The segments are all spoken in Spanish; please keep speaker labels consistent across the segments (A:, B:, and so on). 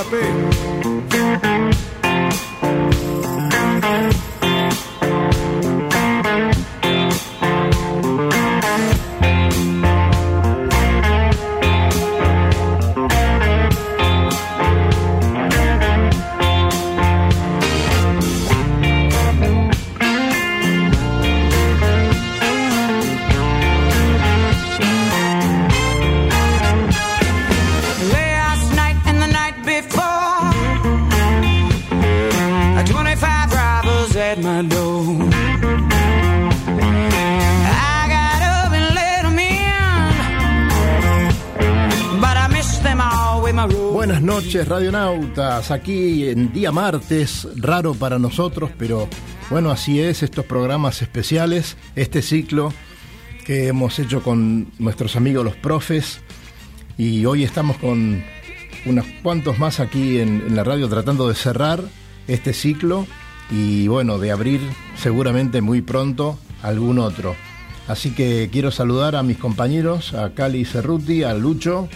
A: la P. radionautas. Aquí en día martes, raro para nosotros, pero bueno, así es, estos programas especiales, este ciclo que hemos hecho con nuestros amigos los profes. Y hoy estamos con unos cuantos más aquí en, la radio tratando de cerrar este ciclo y bueno, de abrir seguramente muy pronto algún otro. Así que quiero saludar a mis compañeros, a Cali Cerruti, a Lucho,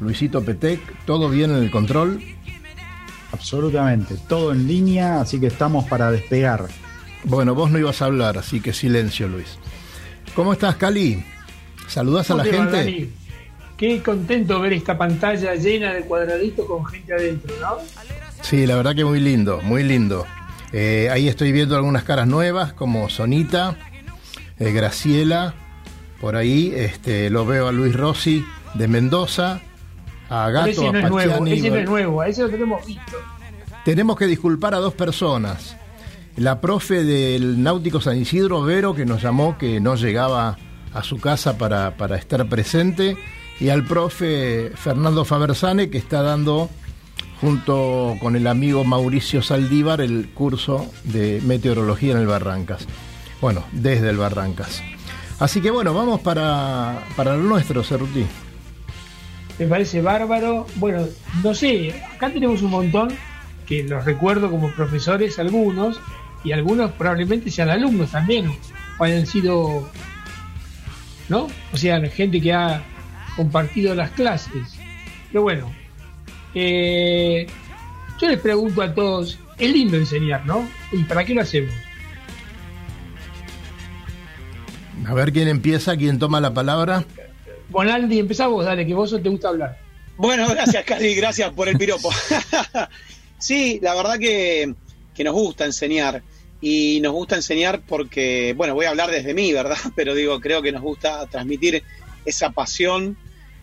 A: Luisito Petec, todo bien en el control.
B: Absolutamente, todo en línea, así que estamos para despegar.
A: Bueno, vos no ibas a hablar, así que silencio, Luis. ¿Cómo estás, Cali? ¿Saludás a la
C: ¿Cómo te va,
A: gente?
C: Dani? Qué contento ver esta pantalla llena de cuadraditos con gente adentro, ¿no?
A: Sí, la verdad que muy lindo, muy lindo. Eh, ahí estoy viendo algunas caras nuevas, como Sonita, eh, Graciela, por ahí este, lo veo a Luis Rossi de Mendoza, a Gato,
C: ese no es nuevo, ese no es nuevo, a ese lo tenemos visto.
A: Tenemos que disculpar a dos personas. La profe del Náutico San Isidro, Vero, que nos llamó que no llegaba a su casa para, para estar presente, y al profe Fernando Fabersane, que está dando, junto con el amigo Mauricio Saldívar, el curso de meteorología en el Barrancas. Bueno, desde el Barrancas. Así que bueno, vamos para, para lo nuestro, Cerruti.
C: Me parece bárbaro. Bueno, no sé, acá tenemos un montón que los recuerdo como profesores, algunos, y algunos probablemente sean alumnos también, o hayan sido, ¿no? O sea, gente que ha compartido las clases. Pero bueno, eh, yo les pregunto a todos, es lindo enseñar, ¿no? ¿Y para qué lo hacemos?
A: A ver quién empieza, quién toma la palabra.
C: Bonaldi, empezá vos, dale, que vos te gusta hablar.
D: Bueno, gracias, Cali, gracias por el piropo. sí, la verdad que, que nos gusta enseñar. Y nos gusta enseñar porque, bueno, voy a hablar desde mí, ¿verdad? Pero digo, creo que nos gusta transmitir esa pasión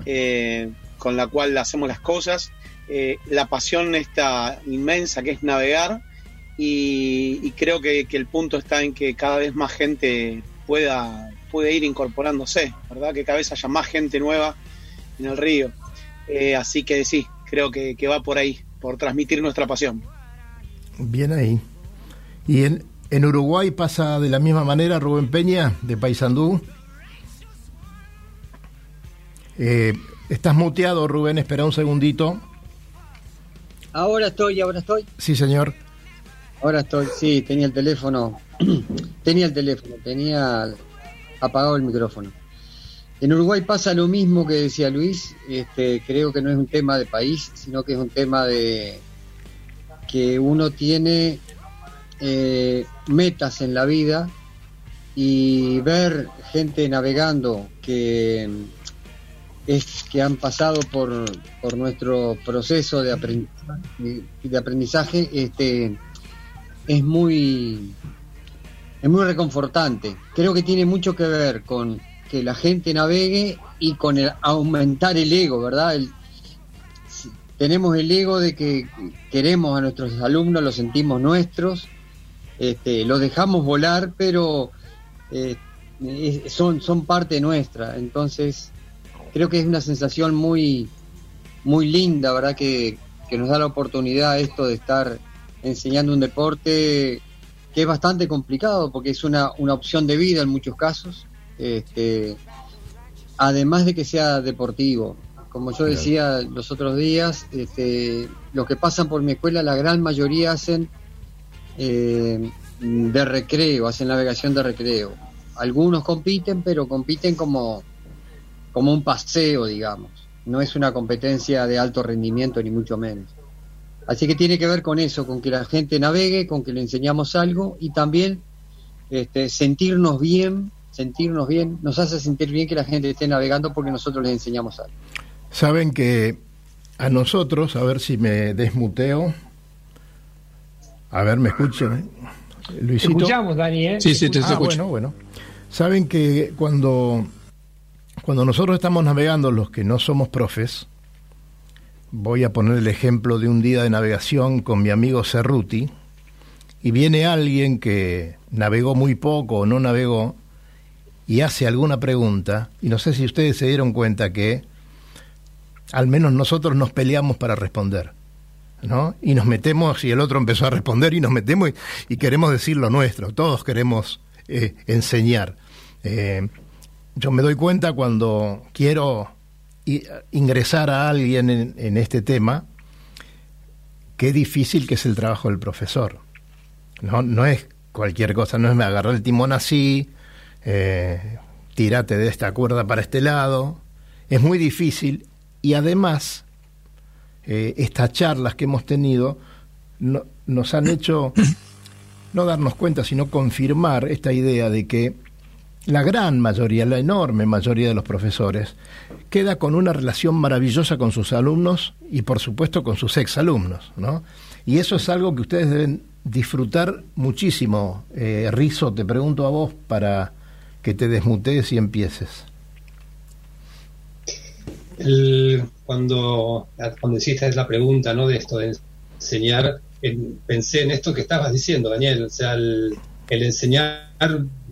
D: eh, con la cual hacemos las cosas, eh, la pasión esta inmensa que es navegar. Y, y creo que, que el punto está en que cada vez más gente pueda, puede ir incorporándose, ¿verdad? Que cada vez haya más gente nueva en el río. Eh, así que sí, creo que, que va por ahí, por transmitir nuestra pasión.
A: Bien ahí. ¿Y en, en Uruguay pasa de la misma manera Rubén Peña, de Paysandú? Eh, estás muteado, Rubén, espera un segundito.
E: Ahora estoy, ahora estoy,
A: Sí, señor.
E: ahora estoy. Sí, tenía el teléfono, tenía el teléfono, tenía apagado el micrófono. En Uruguay pasa lo mismo que decía Luis. Este, creo que no es un tema de país, sino que es un tema de que uno tiene eh, metas en la vida y ver gente navegando que es que han pasado por, por nuestro proceso de aprendizaje, de aprendizaje este, es muy es muy reconfortante. Creo que tiene mucho que ver con que la gente navegue y con el aumentar el ego, ¿verdad? Tenemos el ego de que queremos a nuestros alumnos, los sentimos nuestros, este, los dejamos volar, pero eh, son, son parte nuestra. Entonces, creo que es una sensación muy, muy linda, ¿verdad? Que, que nos da la oportunidad esto de estar enseñando un deporte que es bastante complicado porque es una, una opción de vida en muchos casos. Este, además de que sea deportivo. Como yo decía los otros días, este, los que pasan por mi escuela, la gran mayoría hacen eh, de recreo, hacen navegación de recreo. Algunos compiten, pero compiten como, como un paseo, digamos. No es una competencia de alto rendimiento, ni mucho menos. Así que tiene que ver con eso, con que la gente navegue, con que le enseñamos algo y también este, sentirnos bien, sentirnos bien, nos hace sentir bien que la gente esté navegando porque nosotros les enseñamos algo.
A: Saben que a nosotros, a ver si me desmuteo. A ver, ¿me escuchan?
C: Te
A: Luisito.
C: escuchamos, Dani, ¿eh?
F: Sí, sí, te
A: Ah,
F: escucho.
A: bueno, bueno. Saben que cuando, cuando nosotros estamos navegando, los que no somos profes, voy a poner el ejemplo de un día de navegación con mi amigo Cerruti, y viene alguien que navegó muy poco o no navegó y hace alguna pregunta, y no sé si ustedes se dieron cuenta que al menos nosotros nos peleamos para responder. ¿no? Y nos metemos, y el otro empezó a responder, y nos metemos y, queremos decir lo nuestro. Todos queremos eh, enseñar. Eh, yo me doy cuenta cuando quiero ingresar a alguien en, este tema, qué difícil que es el trabajo del profesor. No, no es cualquier cosa, no es me agarrar el timón así, eh, tírate de esta cuerda para este lado. Es muy difícil y además eh, estas charlas que hemos tenido no- nos han hecho no darnos cuenta, sino confirmar esta idea de que la gran mayoría, la enorme mayoría de los profesores, queda con una relación maravillosa con sus alumnos y por supuesto con sus exalumnos, ¿no? Y eso es algo que ustedes deben disfrutar muchísimo. Eh, Rizo, te pregunto a vos para que te desmutees y empieces.
G: Cuando, cuando hiciste la pregunta ¿no? de esto de enseñar, en- pensé en esto que estabas diciendo, Daniel, o sea, el, el enseñar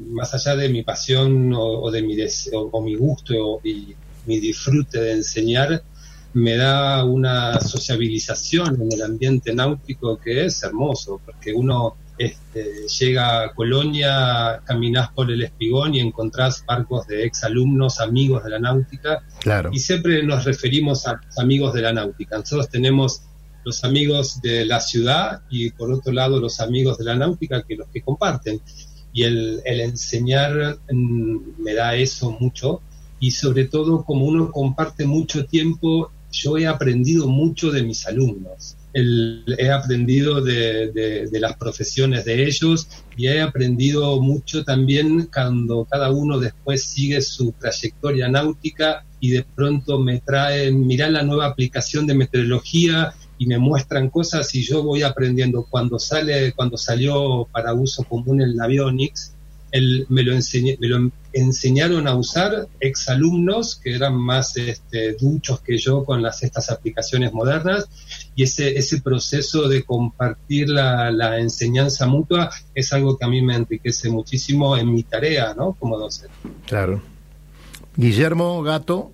G: más allá de mi pasión o, o de mi deseo, o mi gusto o- y mi disfrute de enseñar, me da una sociabilización en el ambiente náutico que es hermoso, porque uno este, llega a Colonia, caminás por el espigón y encontrás barcos de exalumnos, amigos de la náutica,
A: Claro.
G: y siempre nos referimos a los amigos de la náutica. Nosotros tenemos los amigos de la ciudad y por otro lado los amigos de la náutica que los que comparten. Y el, enseñar mm, me da eso mucho y sobre todo como uno comparte mucho tiempo, yo he aprendido mucho de mis alumnos. He aprendido de, las profesiones de ellos y he aprendido mucho también cuando cada uno después sigue su trayectoria náutica y de pronto me traen, mirá la nueva aplicación de meteorología y me muestran cosas y yo voy aprendiendo. Cuando sale, cuando salió para uso común el Navionics, el- me, lo enseñé- me lo enseñaron a usar exalumnos que eran más este, duchos que yo con las, estas aplicaciones modernas y ese, ese proceso de compartir la, la enseñanza mutua es algo que a mí me enriquece muchísimo en mi tarea ¿no? como docente.
A: Claro. Guillermo Gato,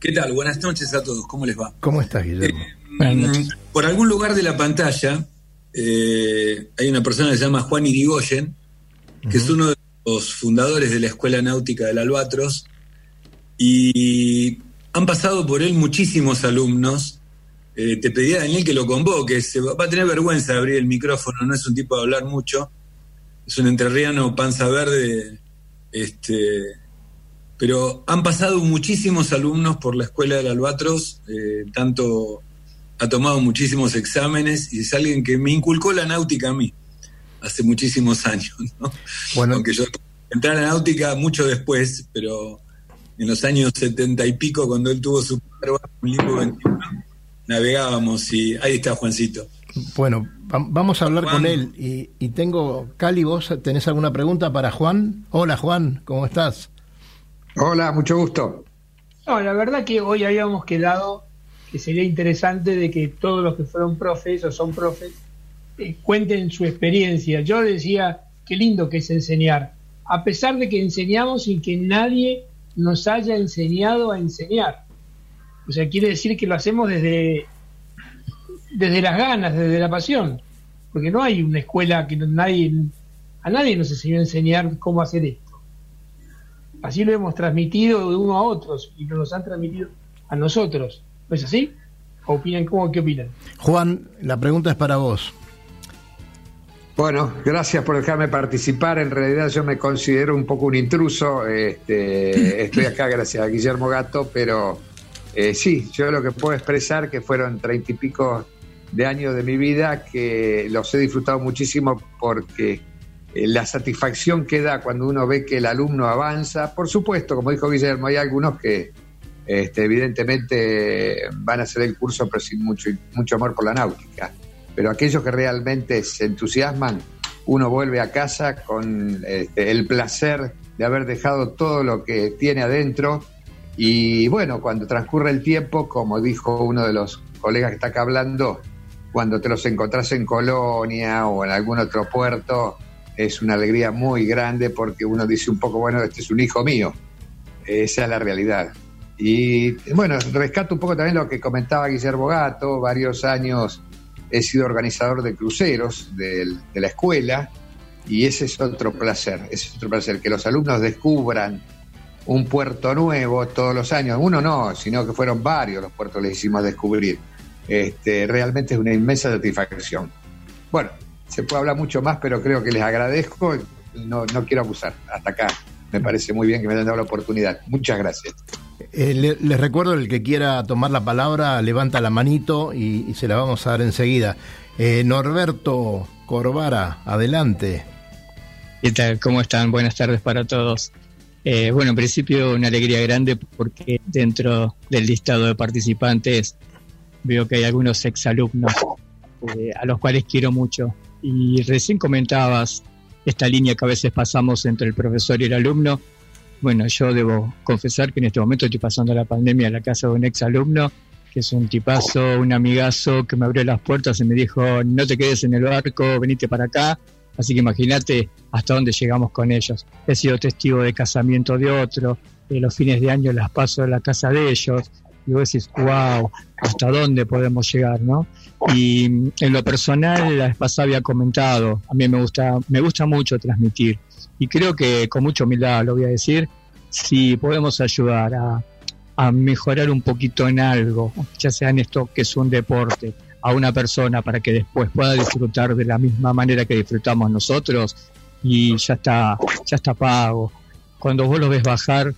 F: ¿Qué tal? Buenas noches a todos. ¿Cómo les va?
A: ¿cómo estás, Guillermo?
F: Mm, Por algún lugar de la pantalla eh, hay una persona que se llama Juan Irigoyen, que es uno de los fundadores de la Escuela Náutica del Albatros, y han pasado por él muchísimos alumnos. Eh, te pedí a Daniel que lo convoque, se va, va a tener vergüenza de abrir el micrófono, no es un tipo de hablar mucho, es un entrerriano panza verde, este, pero han pasado muchísimos alumnos por la Escuela del Albatros, eh, tanto ha tomado muchísimos exámenes y es alguien que me inculcó la náutica a mí hace muchísimos años. ¿no?
A: Bueno,
F: Aunque yo entré a la náutica mucho después, pero en los años setenta y pico, cuando él tuvo su un Limbo 21, navegábamos y ahí está Juancito.
A: bueno, va- vamos a hablar
F: Juan.
A: con él. Y, y tengo, Cali, ¿vos tenés alguna pregunta para Juan? Hola, Juan, ¿cómo estás?
H: Hola, mucho gusto.
C: No, la verdad que hoy habíamos quedado que sería interesante de que todos los que fueron profes o son profes eh, cuenten su experiencia. Yo decía, qué lindo que es enseñar, a pesar de que enseñamos sin que nadie nos haya enseñado a enseñar. O sea, quiere decir que lo hacemos desde, desde las ganas, desde la pasión, porque no hay una escuela que nadie, a nadie nos enseñó a enseñar cómo hacer esto. Así lo hemos transmitido de uno a otros y nos los han transmitido a nosotros. ¿No es así? ¿O opinan cómo? ¿Qué opinan?
A: Juan, la pregunta es para vos.
H: Bueno, gracias por dejarme participar. En realidad yo me considero un poco un intruso. Este, estoy acá gracias a Guillermo Gato, pero eh, sí, yo lo que puedo expresar que fueron treinta y pico de años de mi vida que los he disfrutado muchísimo porque la satisfacción que da cuando uno ve que el alumno avanza, por supuesto, como dijo Guillermo, hay algunos que este, evidentemente van a hacer el curso pero sin mucho, mucho amor por la náutica, pero aquellos que realmente se entusiasman, uno vuelve a casa con este, el placer de haber dejado todo lo que tiene adentro. Y bueno, cuando transcurre el tiempo, como dijo uno de los colegas que está acá hablando, cuando te los encontrás en Colonia o en algún otro puerto, es una alegría muy grande porque uno dice un poco, bueno, este es un hijo mío. Esa es la realidad. Y bueno, rescato un poco también lo que comentaba Guillermo Gato, varios años he sido organizador de cruceros de, la escuela y ese es otro placer, ese es otro placer, que los alumnos descubran un puerto nuevo todos los años. Uno no, sino que fueron varios los puertos que les hicimos descubrir. Este, realmente es una inmensa satisfacción. Bueno, se puede hablar mucho más, pero creo que les agradezco. No, no quiero abusar. Hasta acá. Me parece muy bien que me hayan dado la oportunidad. Muchas gracias.
A: Eh, le- les recuerdo, el que quiera tomar la palabra, levanta la manito y, y se la vamos a dar enseguida. Eh, Norberto Corvara, adelante.
I: ¿Qué tal? ¿Cómo están? Buenas tardes para todos. Eh, bueno, en principio una alegría grande porque dentro del listado de participantes veo que hay algunos exalumnos eh, a los cuales quiero mucho. Y recién comentabas esta línea que a veces pasamos entre el profesor y el alumno. Bueno, yo debo confesar que en este momento estoy pasando la pandemia en la casa de un exalumno, que es un tipazo, un amigazo que me abrió las puertas y me dijo, no te quedes en el barco, venite para acá. Así que imagínate hasta dónde llegamos con ellos. He sido testigo de casamiento de otro, de los fines de año las paso en la casa de ellos. Y vos decís, wow, hasta dónde podemos llegar, ¿no? Y mm, en lo personal, la vez pasada había comentado, a mí me gusta, me gusta mucho transmitir. Y creo que con mucha humildad lo voy a decir, si podemos ayudar a, a mejorar un poquito en algo, ya sea en esto que es un deporte, a una persona para que después pueda disfrutar de la misma manera que disfrutamos nosotros y ya está, ya está pago. Cuando vos lo ves bajar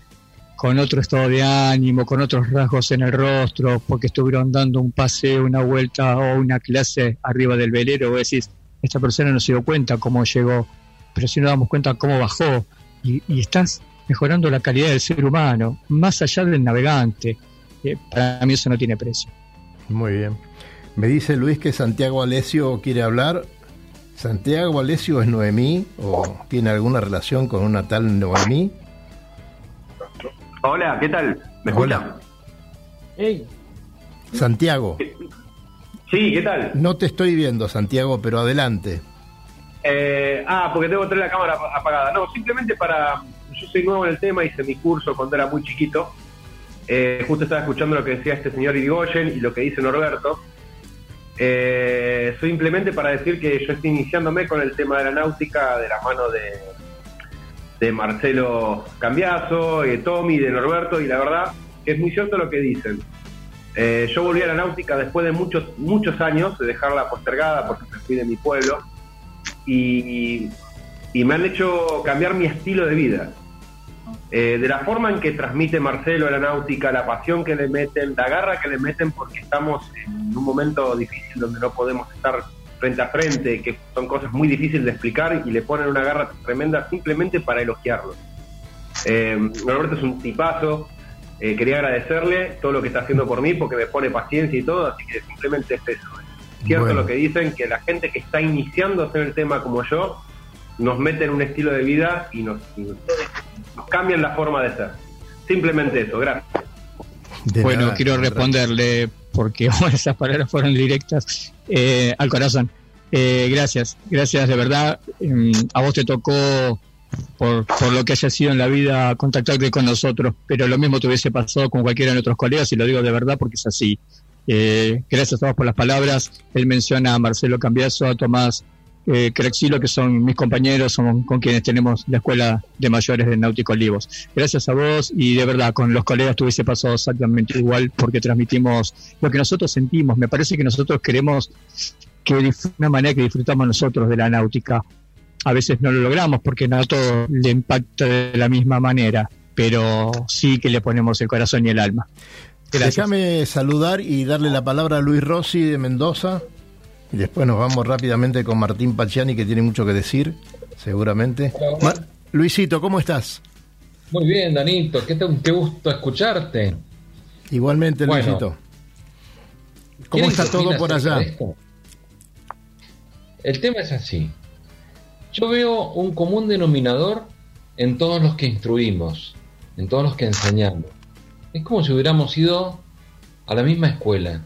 I: con otro estado de ánimo, con otros rasgos en el rostro, porque estuvieron dando un paseo, una vuelta o una clase arriba del velero, vos decís, esta persona no se dio cuenta cómo llegó, pero sí nos damos cuenta cómo bajó y, y estás mejorando la calidad del ser humano, más allá del navegante. Para mí eso no tiene precio.
A: Muy bien. Me dice Luis que Santiago Alesio quiere hablar. ¿Santiago Alesio es Noemí o tiene alguna relación con una tal Noemí?
J: Hola, ¿qué tal? ¿Me escucha?
C: Ey,
A: Santiago,
J: Sí, ¿qué tal?
A: no te estoy viendo, Santiago, pero adelante.
J: Eh, ah, porque tengo que tener la cámara ap- apagada. No, simplemente para... Yo soy nuevo en el tema, hice mi curso cuando era muy chiquito. Eh, justo estaba escuchando lo que decía este señor Irigoyen y lo que dice Norberto. Eh, simplemente para decir que yo estoy iniciándome con el tema de la náutica de la mano de, de Marcelo Cambiazo, de Tommy, de Norberto, y la verdad que es muy cierto lo que dicen. Eh, yo volví a la náutica después de muchos muchos años de dejarla postergada porque me fui de mi pueblo y, y me han hecho cambiar mi estilo de vida. Eh, de la forma en que transmite Marcelo la náutica, la pasión que le meten, la garra que le meten porque estamos en un momento difícil donde no podemos estar frente a frente, que son cosas muy difíciles de explicar y le ponen una garra tremenda simplemente para elogiarlo. Eh, Norberto es un tipazo, eh, quería agradecerle todo lo que está haciendo por mí porque me pone paciencia y todo, así que simplemente es eso. Es cierto
A: Bueno.
J: lo que dicen, que la gente que está iniciándose en el tema como yo, nos mete en un estilo de vida y nos, y nos- nos cambian la forma de ser. Simplemente eso, gracias.
A: De
I: bueno,
A: nada,
I: quiero responderle, porque esas palabras fueron directas eh, al corazón. Eh, gracias, gracias de verdad. Mm, a vos te tocó, por, por lo que haya sido en la vida, contactarte con nosotros, pero lo mismo te hubiese pasado con cualquiera de nuestros colegas, y lo digo de verdad porque es así. Eh, gracias a todos por las palabras. Él menciona a Marcelo Cambiaso, a Tomás eh, Crexilo, que son mis compañeros, son con quienes tenemos la Escuela de Mayores de Náutico Olivos. Gracias a vos y de verdad, con los colegas te hubiese pasado exactamente igual porque transmitimos lo que nosotros sentimos. Me parece que nosotros queremos que dif- una manera que disfrutamos nosotros de la náutica. A veces no lo logramos porque no a todo le impacta de la misma manera, pero sí que le ponemos el corazón y el alma.
A: Déjame saludar y darle la palabra a Luis Rossi de Mendoza. Y después nos vamos rápidamente con Martín Pachiani, que tiene mucho que decir, seguramente. Luisito, ¿cómo estás?
K: Muy bien, Danito, qué, te- qué gusto escucharte.
A: Igualmente,
K: Bueno.
A: Luisito. ¿Cómo
K: ¿Quieren
A: está todo por allá?
K: esto? El tema es así. Yo veo un común denominador en todos los que instruimos, en todos los que enseñamos. Es como si hubiéramos ido a la misma escuela,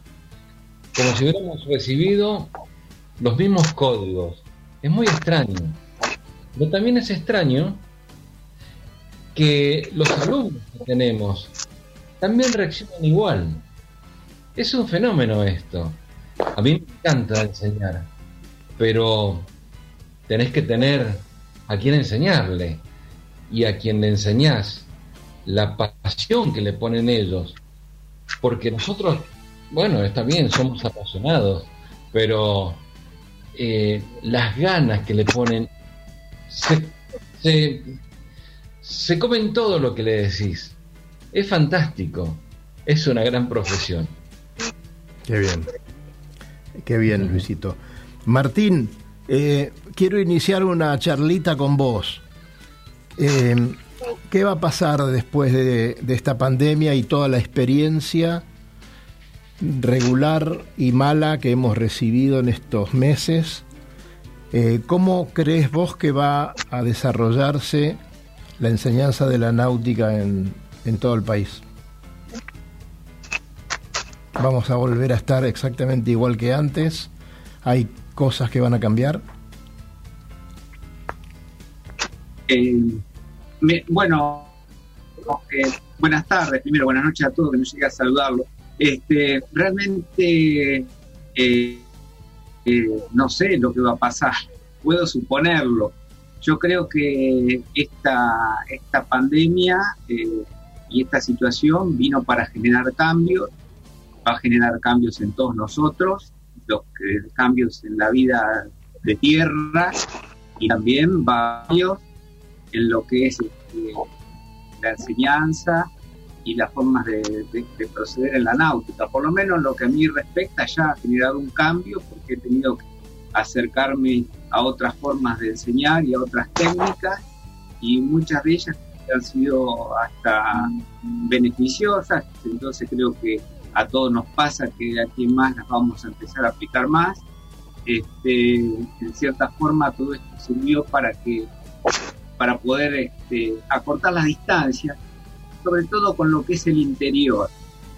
K: como si hubiéramos recibido los mismos códigos. Es muy extraño. Pero también es extraño que los alumnos que tenemos también reaccionan igual. Es un fenómeno esto. A mí me encanta enseñar, pero tenés que tener a quien enseñarle y a quien le enseñás la pasión que le ponen ellos. Porque nosotros, bueno, está bien, somos apasionados, pero eh, las ganas que le ponen se, se, comen todo lo que le decís. Es fantástico, es una gran profesión.
A: Qué bien. Qué bien, Luisito. Martín, eh, quiero iniciar una charlita con vos. Eh, ¿Qué va a pasar después de, de esta pandemia y toda la experiencia regular y mala que hemos recibido en estos meses? Eh, ¿Cómo crees vos que va a desarrollarse la enseñanza de la náutica en, en todo el país? ¿Vamos a volver a estar exactamente igual que antes? ¿Hay cosas que van a cambiar?
L: Eh, bueno, eh, buenas tardes, primero buenas noches a todos, que no llegué a saludarlo. Este, realmente eh, eh, no sé lo que va a pasar, puedo suponerlo. Yo creo que esta, esta pandemia eh, y esta situación vino para generar cambios, va a generar cambios en todos nosotros, los cambios en la vida de tierra y también cambios en lo que es este, la enseñanza y las formas de, de- de proceder en la náutica. Por lo menos en lo que a mí respecta ya ha generado un cambio porque he tenido que acercarme a otras formas de enseñar y a otras técnicas y muchas de ellas han sido hasta beneficiosas, entonces creo que a todos nos pasa que aquí más las vamos a empezar a aplicar más. Este, en cierta forma todo esto sirvió para que para poder este, acortar las distancias, sobre todo con lo que es el interior.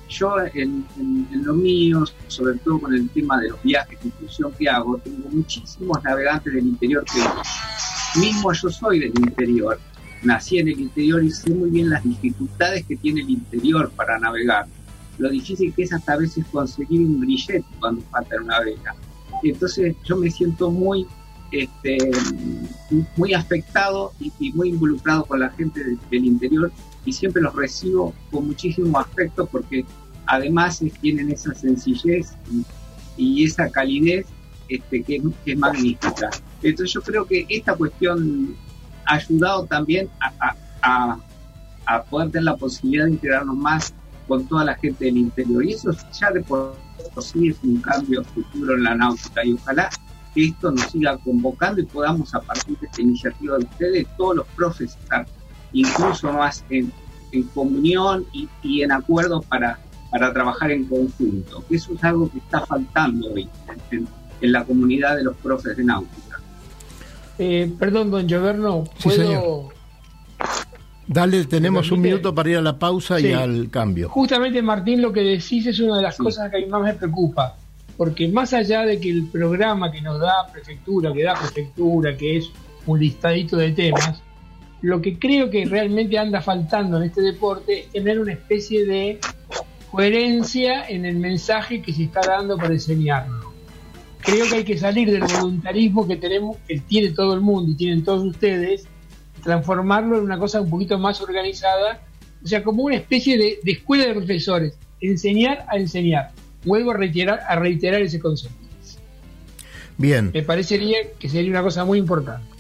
L: Yo en, en- en lo mío, sobre todo con el tema de los viajes de inclusión que hago, tengo muchísimos navegantes del interior que mismo yo soy del interior, nací en el interior y sé muy bien las dificultades que tiene el interior para navegar. Lo difícil que es hasta a veces conseguir un grillete cuando falta una vela. Entonces yo me siento muy este, muy afectado y, y muy involucrado con la gente de- del interior y siempre los recibo con muchísimo afecto porque además eh, tienen esa sencillez y, esa calidez este, que, es- magnífica. Entonces yo creo que esta cuestión ha ayudado también a, a- a- poder tener la posibilidad de integrarnos más con toda la gente del interior. Y eso ya de por sí es un cambio futuro en la náutica y ojalá que esto nos siga convocando y podamos a partir de esta iniciativa de ustedes, todos los profes incluso más en, en comunión y, y en acuerdo para, para trabajar en conjunto. que Eso es algo que está faltando hoy en, en la comunidad de los profes de náutica.
C: Eh, perdón, don Gioverno,
A: Sí,
C: ¿puedo...?
A: señor. Dale, tenemos un minuto para ir a la pausa
C: Sí.
A: y al cambio.
C: Justamente, Martín, lo que decís es una de las cosas que a mí más me preocupa. Porque más allá de que el programa que nos da prefectura, que da prefectura, que es un listadito de temas, lo que creo que realmente anda faltando en este deporte es tener una especie de coherencia en el mensaje que se está dando para enseñarlo. Creo que hay que salir del voluntarismo que tenemos, que tiene todo el mundo y tienen todos ustedes, transformarlo en una cosa un poquito más organizada, o sea, como una especie de, de escuela de profesores, enseñar a enseñar. Vuelvo a reiterar, a reiterar ese concepto.
A: Bien.
C: Me parecería que sería una cosa muy importante.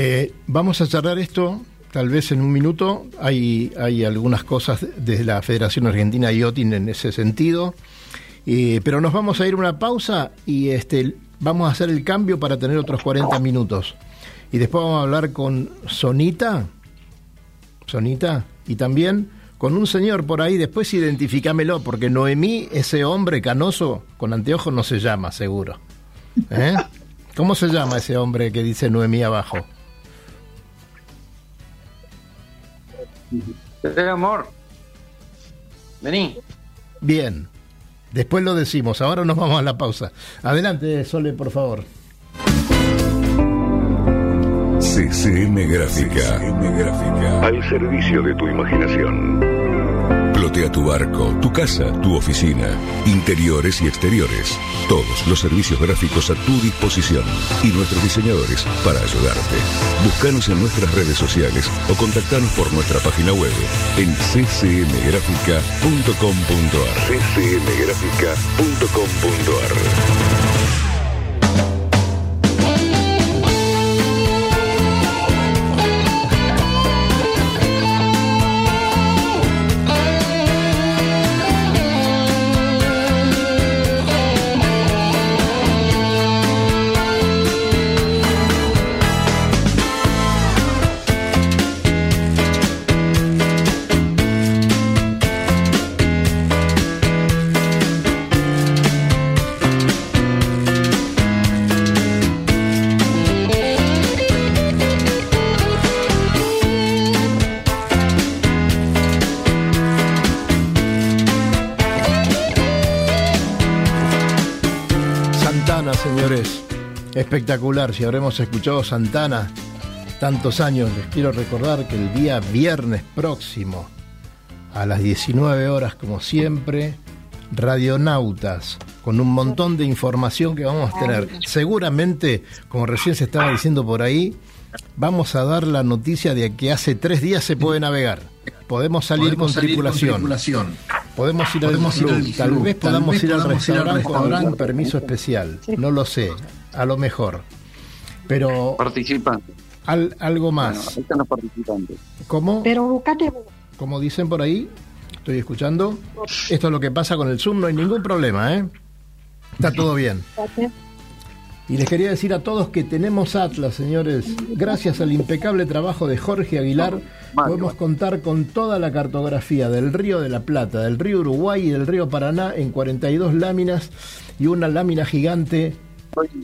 A: Eh, vamos a cerrar esto, tal vez en un minuto. Hay, hay algunas cosas desde la Federación Argentina de Yachting en ese sentido. Eh, pero nos vamos a ir una pausa y este, vamos a hacer el cambio para tener otros 40 minutos. Y después vamos a hablar con Sonita. Sonita. Y también con un señor por ahí. Después identificámelo, porque Noemí, ese hombre canoso con anteojos, no se llama, seguro. ¿Eh? ¿Cómo se llama ese hombre que dice Noemí abajo?
M: Eh, amor. Vení.
A: Bien. Después lo decimos. Ahora nos vamos a la pausa. Adelante, Sole, por favor.
N: CCM Gráfica. Al servicio de tu imaginación. Plotea tu barco, tu casa, tu oficina, interiores y exteriores. Todos los servicios gráficos a tu disposición y nuestros diseñadores para ayudarte. Búscanos en nuestras redes sociales o contactanos por nuestra página web en ccmgrafica.com.ar. ccmgrafica.com.ar.
A: Espectacular. Si habremos escuchado Santana tantos años, les quiero recordar que el día viernes próximo, a las 19 horas, como siempre, Radionautas, con un montón de información que vamos a tener. Seguramente, como recién se estaba diciendo por ahí, vamos a dar la noticia de que hace tres días se puede navegar. Podemos salir,
O: Podemos
A: con,
O: salir con
A: tripulación. Podemos ir
O: Podemos
A: al
O: ir
A: club.
O: al
A: Tal
O: club.
A: vez
O: Tal
A: podamos
O: vez
A: ir al
O: podamos ir al
A: restaurante con algún permiso especial. No lo sé. A lo mejor. Pero
M: Participantes.
A: al- algo
M: Bueno,
A: más.
M: ahí están los participantes.
A: ¿Cómo?
P: Pero buscate
A: Como dicen por ahí, estoy escuchando. Esto es lo que pasa con el Zoom, no hay ningún problema, ¿eh? Está todo bien. Y les quería decir a todos que tenemos Atlas, señores. Gracias al impecable trabajo de Jorge Aguilar, podemos contar con toda la cartografía del río de la Plata, del río Uruguay y del río Paraná en 42 láminas y una lámina gigante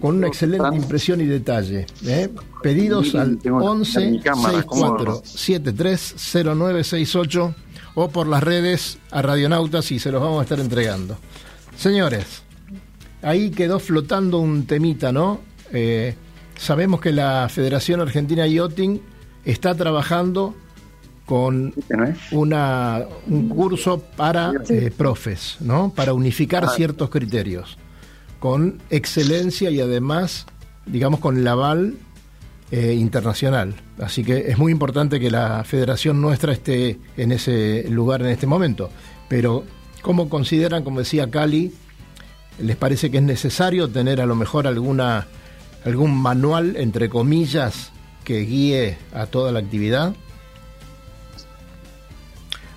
A: con una excelente impresión y detalle. ¿eh? Pedidos al
M: Tengo que
A: 11
M: quitar mi cámara, ¿cómo?
A: 64 730968 o por las redes a Radionautas y se los vamos a estar entregando. Señores, ahí quedó flotando un temita, ¿no? Eh, sabemos que la Federación Argentina Yachting está trabajando con una, un curso para eh, profes, ¿no? Para unificar ciertos criterios, con excelencia y además, digamos, con el aval eh, internacional. Así que es muy importante que la federación nuestra esté en ese lugar en este momento. Pero, ¿cómo consideran, como decía Cali, les parece que es necesario tener a lo mejor alguna algún manual, entre comillas, que guíe a toda la actividad?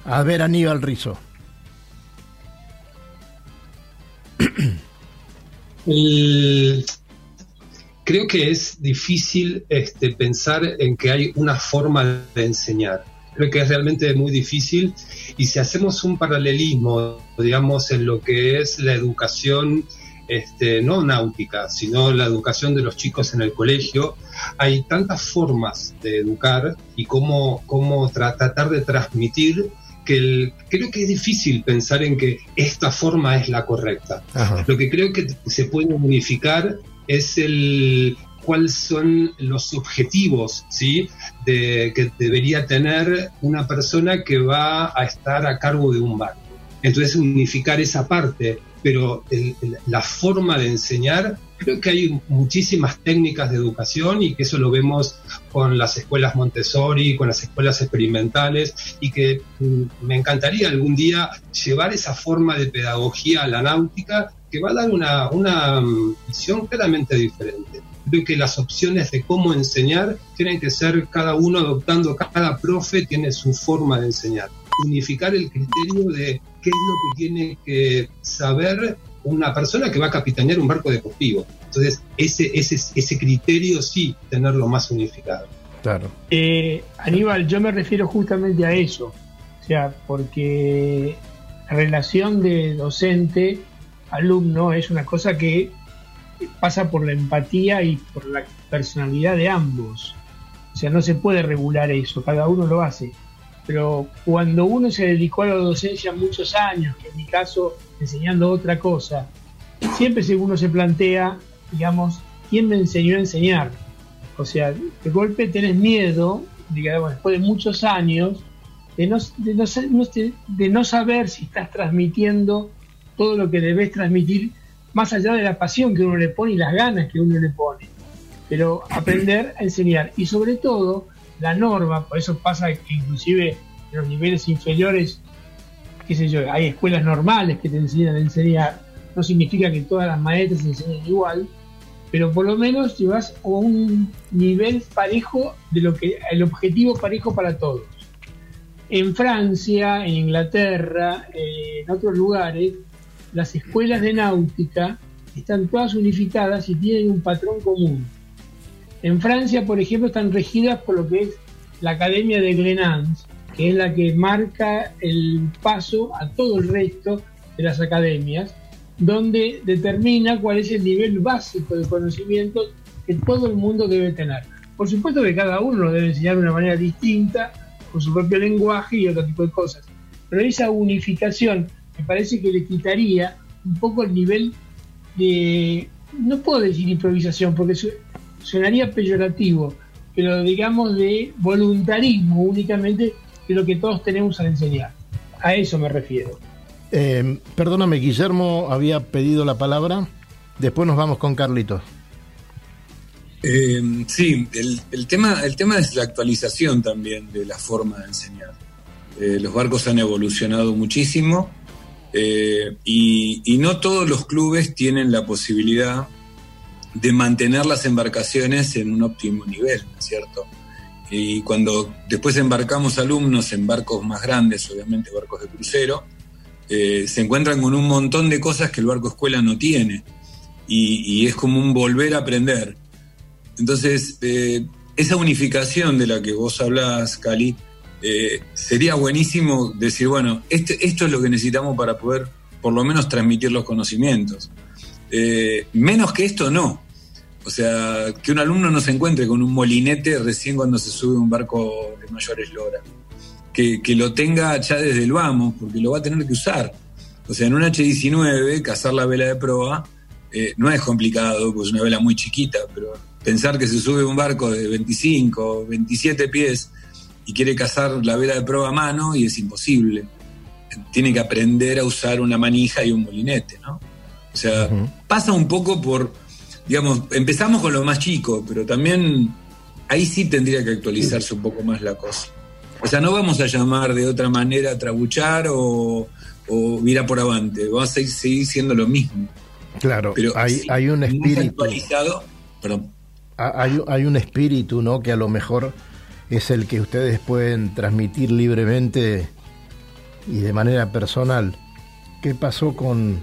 A: A ver, Aníbal Rizo.
G: Creo que es difícil este, pensar en que hay una forma de enseñar. Creo que es realmente muy difícil y si hacemos un paralelismo, digamos, en lo que es la educación, este, no náutica, sino la educación de los chicos en el colegio, hay tantas formas de educar y cómo, cómo tra- tratar de transmitir que el- creo que es difícil pensar en que esta forma es la correcta. Lo que creo que se puede unificar es el cuáles son los objetivos ¿sí? de, que debería tener una persona que va a estar a cargo de un barco. Entonces unificar esa parte, pero el- el- la forma de enseñar Creo que hay muchísimas técnicas de educación y que eso lo vemos con las escuelas Montessori, con las escuelas experimentales y que mm, me encantaría algún día llevar esa forma de pedagogía a la náutica que va a dar una, una mm, visión claramente diferente. Creo que las opciones de cómo enseñar tienen que ser cada uno adoptando, cada profe tiene su forma de enseñar. Unificar el criterio de qué es lo que tiene que saber una persona que va a capitanear un barco deportivo. Entonces, ese, ese, ese criterio sí, tenerlo más unificado.
A: Claro.
C: Eh, Aníbal, yo me refiero justamente a eso. O sea, porque la relación de docente-alumno es una cosa que pasa por la empatía y por la personalidad de ambos. O sea, no se puede regular eso, cada uno lo hace. Pero cuando uno se dedicó a la docencia muchos años, que en mi caso enseñando otra cosa, siempre uno se plantea, digamos, ¿quién me enseñó a enseñar? O sea, de golpe tenés miedo, digamos, después de muchos años, de no, de no, de no saber si estás transmitiendo todo lo que debes transmitir, más allá de la pasión que uno le pone y las ganas que uno le pone. Pero aprender a enseñar. Y sobre todo, la norma, por eso pasa que inclusive en los niveles inferiores, qué sé yo, hay escuelas normales que te enseñan a enseñar, no significa que todas las maestras enseñen igual, pero por lo menos llevas a un nivel parejo de lo que el objetivo parejo para todos. En Francia, en Inglaterra, eh, en otros lugares, las escuelas de náutica están todas unificadas y tienen un patrón común. En Francia, por ejemplo, están regidas por lo que es la Academia de Grenans, que es la que marca el paso a todo el resto de las academias, donde determina cuál es el nivel básico de conocimiento que todo el mundo debe tener. Por supuesto que cada uno lo debe enseñar de una manera distinta, con su propio lenguaje y otro tipo de cosas. Pero esa unificación me parece que le quitaría un poco el nivel de, no puedo decir improvisación, porque sonaría peyorativo, pero digamos de voluntarismo únicamente de lo que todos tenemos al enseñar. A eso me refiero.
A: Eh, perdóname, Guillermo había pedido la palabra. Después nos vamos con Carlitos.
F: Eh, sí, el, tema, el tema es la actualización también de la forma de enseñar. Eh, los barcos han evolucionado muchísimo y, y, no todos los clubes tienen la posibilidad de mantener las embarcaciones en un óptimo nivel, ¿no es cierto? Y cuando después embarcamos alumnos en barcos más grandes, obviamente barcos de crucero, eh, se encuentran con un montón de cosas que el barco escuela no tiene. Y, es como un volver a aprender. Entonces, eh, esa unificación de la que vos hablás, Cali, eh, sería buenísimo decir, bueno, este, esto es lo que necesitamos para poder por lo menos transmitir los conocimientos. menos que esto no. O sea, que un alumno no se encuentre con un molinete recién cuando se sube un barco de mayor eslora. Que, lo tenga ya desde el vamos, porque lo va a tener que usar. O sea, en un H19, cazar la vela de proa eh, no es complicado, pues es una vela muy chiquita, pero pensar que se sube un barco de 25, 27 pies y quiere cazar la vela de proa a mano y es imposible. Tiene que aprender a usar una manija y un molinete, ¿no? O sea, pasa un poco por digamos, empezamos con lo más chico, pero también ahí sí tendría que actualizarse un poco más la cosa. O sea, no vamos a llamar de otra manera a trabuchar o, o mira por avante, vamos a seguir siendo lo mismo.
A: Claro, pero hay, hay un espíritu.
F: Perdón.
A: Hay, hay un espíritu, ¿no? Que a lo mejor es el que ustedes pueden transmitir libremente y de manera personal. ¿Qué pasó con,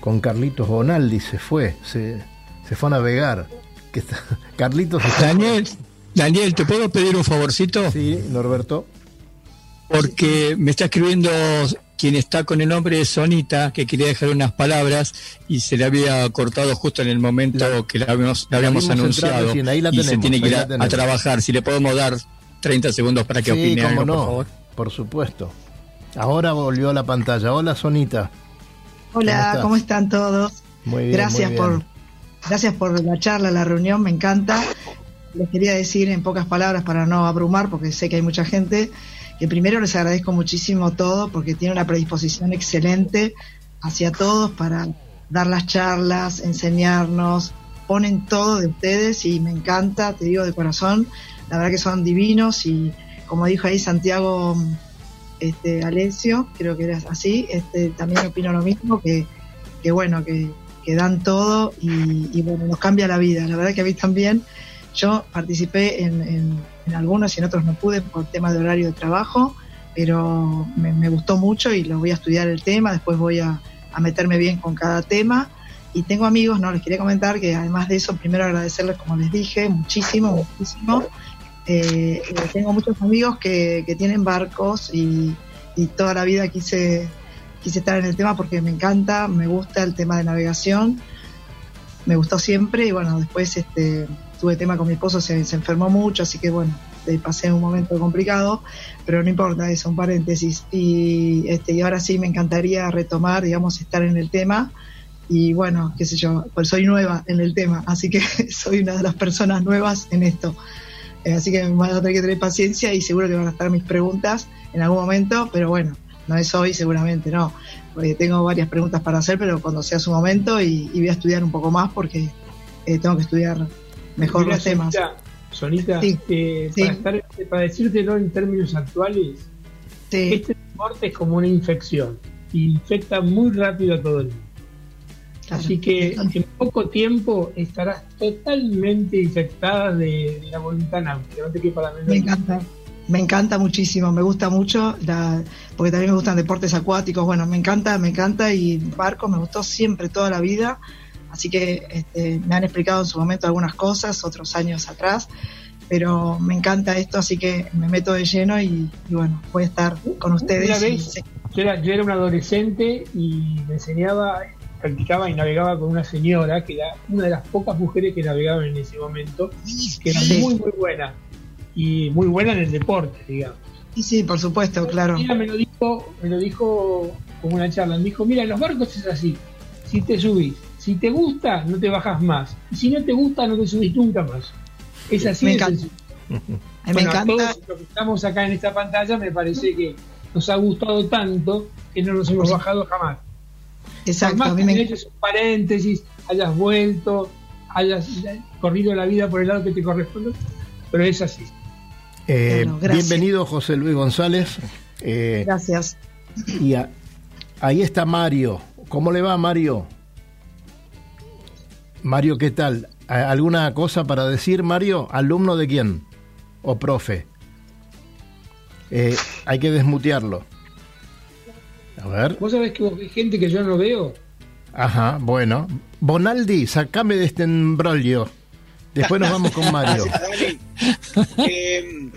A: con Carlitos Bonaldi? Se fue, se, se fue a navegar. Que está, Carlitos.
I: Daniel, Daniel, ¿te puedo pedir un favorcito?
A: Sí, Norberto.
I: Porque me está escribiendo quien está con el nombre de Sonita, que quería dejar unas palabras y se le había cortado justo en el momento que la habíamos, anunciado. y se tiene que ir a, trabajar. Si le podemos dar 30 segundos para que opine algo,
A: no,
I: por favor.
A: Por supuesto. Ahora volvió a la pantalla. Hola, Sonita.
O: Hola, ¿cómo, están todos?
A: Muy bien.
O: Gracias por Gracias por la charla, la reunión, me encanta. Les quería decir en pocas palabras para no abrumar, porque sé que hay mucha gente, que primero les agradezco muchísimo todo, porque tiene una predisposición excelente hacia todos para dar las charlas, enseñarnos, ponen todo de ustedes y me encanta, te digo de corazón, la verdad que son divinos y como dijo ahí Santiago este, Alessio, creo que era así, este, también opino lo mismo, que, que bueno, que, que dan todo y, bueno, nos cambia la vida. La verdad que a mí también, yo participé en, en, algunos y en otros no pude por tema de horario de trabajo, pero me, gustó mucho y lo voy a estudiar el tema, después voy a, meterme bien con cada tema. Y tengo amigos, no les quería comentar que además de eso, primero agradecerles, como les dije, muchísimo, muchísimo. Eh, eh, tengo muchos amigos que, que tienen barcos y toda la vida quise, quise estar en el tema porque me encanta, me gusta el tema de navegación, me gustó siempre y bueno, después este, tuve tema con mi esposo, se, enfermó mucho, así que bueno, pasé un momento complicado, pero no importa, eso, un paréntesis. Y, este, y ahora sí me encantaría retomar, digamos, estar en el tema. Y bueno, qué sé yo, pues soy nueva en el tema, así que soy una de las personas nuevas en esto. Eh, así que me van a tener que tener paciencia y seguro que van a estar mis preguntas en algún momento, pero bueno, no es hoy seguramente, no. Porque tengo varias preguntas para hacer, pero cuando sea su momento y, y voy a estudiar un poco más porque eh, tengo que estudiar mejor
C: Mira,
O: los temas.
C: Sonita, Sonita,
O: Sí,
C: eh,
O: sí.
C: Para, estar- para decírtelo en términos actuales, este deporte es como una infección y infecta muy rápido a todo el mundo. Así que en poco tiempo estarás totalmente infectada de, de la voluntad náutica, no te quepa la menor
O: Me encanta, me encanta muchísimo, me gusta mucho, la, porque también me gustan deportes acuáticos, bueno, me encanta, me encanta y barco me gustó siempre toda la vida, así que este, me han explicado en su momento algunas cosas, otros años atrás, pero me encanta esto, así que me meto de lleno y, y bueno, voy a estar con ustedes.
C: Una
O: y
C: vez,
O: sé-
C: yo era, yo era un adolescente y me enseñaba, practicaba y navegaba con una señora que era una de las pocas mujeres que navegaban en ese momento, que era
O: Sí.
C: muy, muy buena y muy buena en el deporte, digamos.
O: Sí, sí, por supuesto, claro.
C: Ella me lo dijo, me lo dijo como una charla, me dijo, mira, en los barcos es así, si te subís, si te gusta, no te bajas más, y si no te gusta, no te subís nunca más. Es así
O: Me encanta. Me
C: Bueno, a
O: encanta.
C: todos los que estamos acá en esta pantalla me parece que nos ha gustado tanto que no nos hemos bajado jamás.
O: Exacto,
C: Por más
O: a mí me
C: hecho un paréntesis, hayas vuelto, hayas corrido la vida por el lado que te corresponde, pero es así.
A: Eh,
O: Bueno, gracias.
A: bienvenido José Luis González. Eh,
O: Gracias.
A: y a- ahí está Mario. ¿Cómo le va Mario? Mario, ¿qué tal? ¿A- ¿Alguna cosa para decir, Mario? ¿Alumno de quién? ¿O profe? Eh, hay que desmutearlo. A ver.
C: ¿Vos sabés que vos ves gente que yo no veo?
A: Ajá, bueno. Bonaldi, sacame de este embrollo. Después nos vamos con Mario.
D: Eh,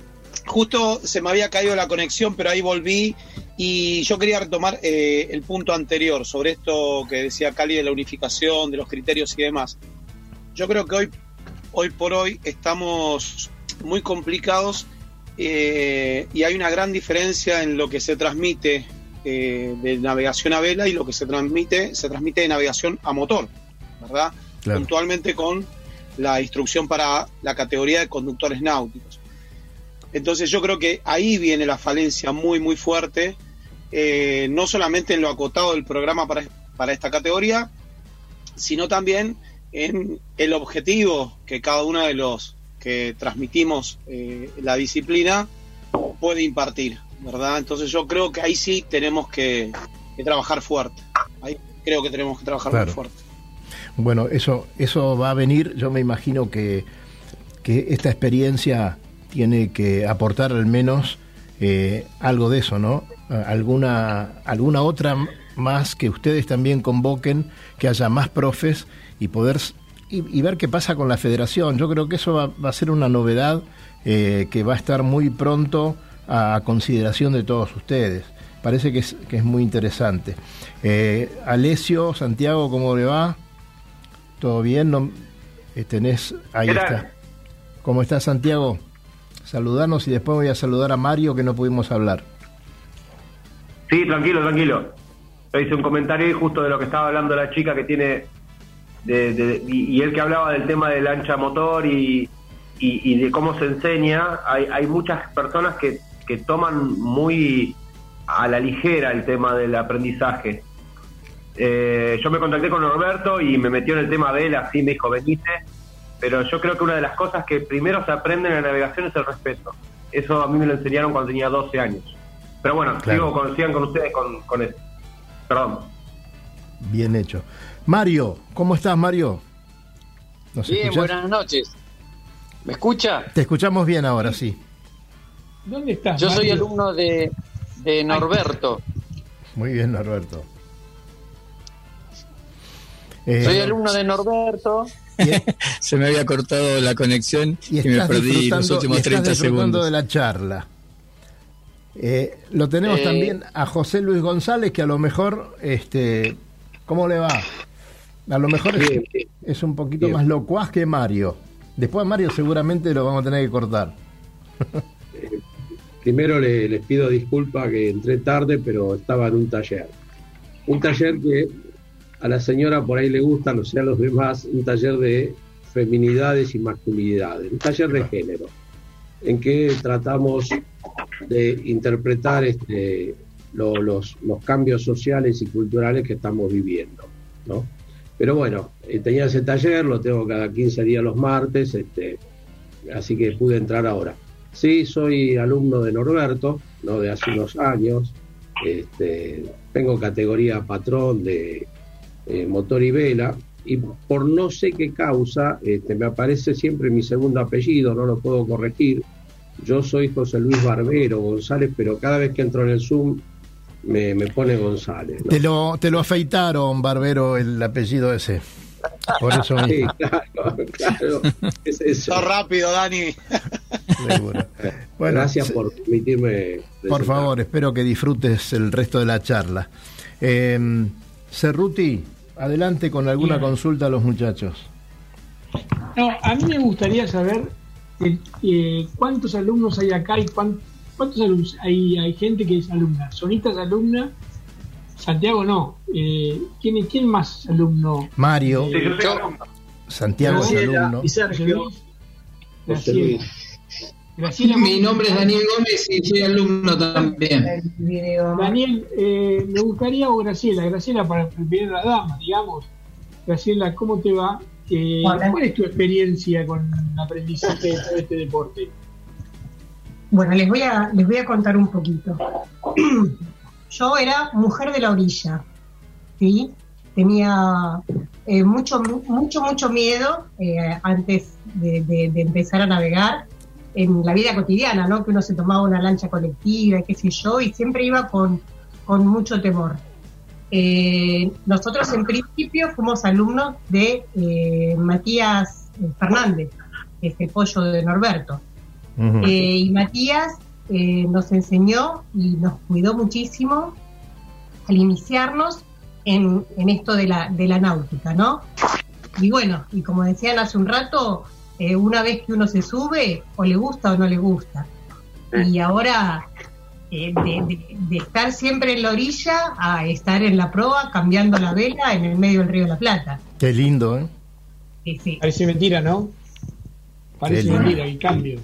D: justo se me había caído la conexión, pero ahí volví y yo quería retomar eh, el punto anterior sobre esto que decía Cali de la unificación, de los criterios y demás. Yo creo que hoy, hoy por hoy estamos muy complicados eh, y hay una gran diferencia en lo que se transmite eh, de navegación a vela y lo que se transmite se transmite de navegación a motor, ¿verdad?
A: Claro.
D: Puntualmente con la instrucción para la categoría de conductores náuticos. Entonces yo creo que ahí viene la falencia muy muy fuerte, eh, no solamente en lo acotado del programa para, para esta categoría, sino también en el objetivo que cada uno de los que transmitimos eh, la disciplina puede impartir, ¿verdad? Entonces yo creo que ahí sí tenemos que, que trabajar fuerte. Ahí creo que tenemos que trabajar
A: Claro.
D: muy fuerte.
A: Bueno, eso, eso va a venir. Yo me imagino que, que esta experiencia tiene que aportar al menos eh, algo de eso, ¿no? Alguna, alguna otra más que ustedes también convoquen, que haya más profes y poder y, ver qué pasa con la federación. Yo creo que eso va, va a ser una novedad eh, que va a estar muy pronto a consideración de todos ustedes. Parece que es, que es muy interesante. Eh, Alessio, Santiago, ¿cómo le va? ¿Todo bien? ¿No? Eh, tenés, ahí está. ¿Cómo está Santiago? Saludanos y después voy a saludar a Mario que no pudimos hablar.
J: Sí, tranquilo, tranquilo. Yo hice un comentario ahí justo de lo que estaba hablando la chica que tiene, de, de- y, y él que hablaba del tema del ancha motor y, y, y de cómo se enseña. Hay, hay muchas personas que, que toman muy a la ligera el tema del aprendizaje. Eh, yo me contacté con Norberto y me metió en el tema de él, así me dijo, venite. Pero yo creo que una de las cosas que primero se aprende en la navegación es el respeto. Eso a mí me lo enseñaron cuando tenía 12 años. Pero bueno,
A: Claro.
J: sigo con, sigan con ustedes con, con eso. Perdón.
A: Bien hecho. Mario, ¿cómo estás, Mario? ¿Nos
M: Bien,
A: escuchás?
M: buenas noches. ¿Me escucha?
A: Te escuchamos bien ahora, sí.
C: ¿Dónde estás?
M: Yo soy alumno de, de Norberto.
A: Muy bien, Norberto. Eh,
M: Soy alumno de Norberto.
I: Se me había cortado la conexión y, me perdí los últimos
A: y estás
I: 30
A: disfrutando
I: segundos.
A: de la charla. Eh, lo tenemos
M: Eh,
A: también a José Luis González, que a lo mejor, este, ¿cómo le va? A lo mejor es,
P: Bien, bien.
A: es un poquito
P: Bien.
A: más locuaz que Mario. Después Mario seguramente lo vamos a tener que cortar.
P: Primero le- les pido disculpas que entré tarde, pero estaba en un taller. Un taller que a la señora por ahí le gusta, no sé a los demás, un taller de feminidades y masculinidades, un taller de género, en que tratamos de interpretar este, lo- los, los cambios sociales y culturales que estamos viviendo. ¿no? Pero bueno, eh, tenía ese taller, lo tengo cada 15 días los martes, este, así que pude entrar ahora. Sí, soy alumno de Norberto, ¿no? de hace unos años. Este, tengo categoría patrón de eh, motor y vela. Y por no sé qué causa, este, me aparece siempre mi segundo apellido, no lo puedo corregir. Yo soy José Luis Barbero González, pero cada vez que entro en el Zoom me, me pone González. ¿no?
A: Te lo, te lo afeitaron, Barbero, el apellido ese. Por eso
P: Sí, claro, claro. Es eso.
D: Sos rápido, Dani.
A: Seguro. Bueno,
P: Gracias por permitirme.
A: Por favor, espero que disfrutes el resto de la charla. Eh, Cerruti, adelante con alguna
C: Bien.
A: consulta a los muchachos.
C: No, a mí me gustaría saber eh, eh, cuántos alumnos hay acá y cuán- cuántos alumnos hay, hay gente que es alumna. Sonita es alumna, Santiago no. Eh, ¿quién, ¿Quién más es alumno?
A: Mario. Santiago es alumno.
C: y Sergio.
P: José
C: Graciela.
Q: Mi nombre es Daniel Gómez y soy alumno también.
C: Daniel, eh, me gustaría, o Graciela, Graciela para primera dama, digamos. Graciela, ¿cómo te va? Eh. ¿Cuál es tu experiencia con el aprendizaje de todo este deporte?
R: Bueno, les voy a, les voy a contar un poquito. Yo era mujer de la orilla, ¿sí? Tenía eh, mucho, mucho, mucho miedo eh, antes de, de- de empezar a navegar en la vida cotidiana, ¿no? Que uno se tomaba una lancha colectiva, y qué sé yo, y siempre iba con, con mucho temor. Eh, nosotros en principio fuimos alumnos de eh, Matías Fernández, este pollo de Norberto.
A: Ujú.
R: Eh, y Matías eh, nos enseñó y nos cuidó muchísimo al iniciarnos en, en esto de la, de la náutica, ¿no? Y bueno, y como decían hace un rato, eh, una vez que uno se sube, o le gusta o no le gusta. Y ahora, eh, de, de- de estar siempre en la orilla a estar en la proa cambiando la vela en el medio del río de la Plata.
A: Qué lindo, ¿eh?
R: Sí, sí.
C: Parece mentira, ¿no? Parece mentira el cambio.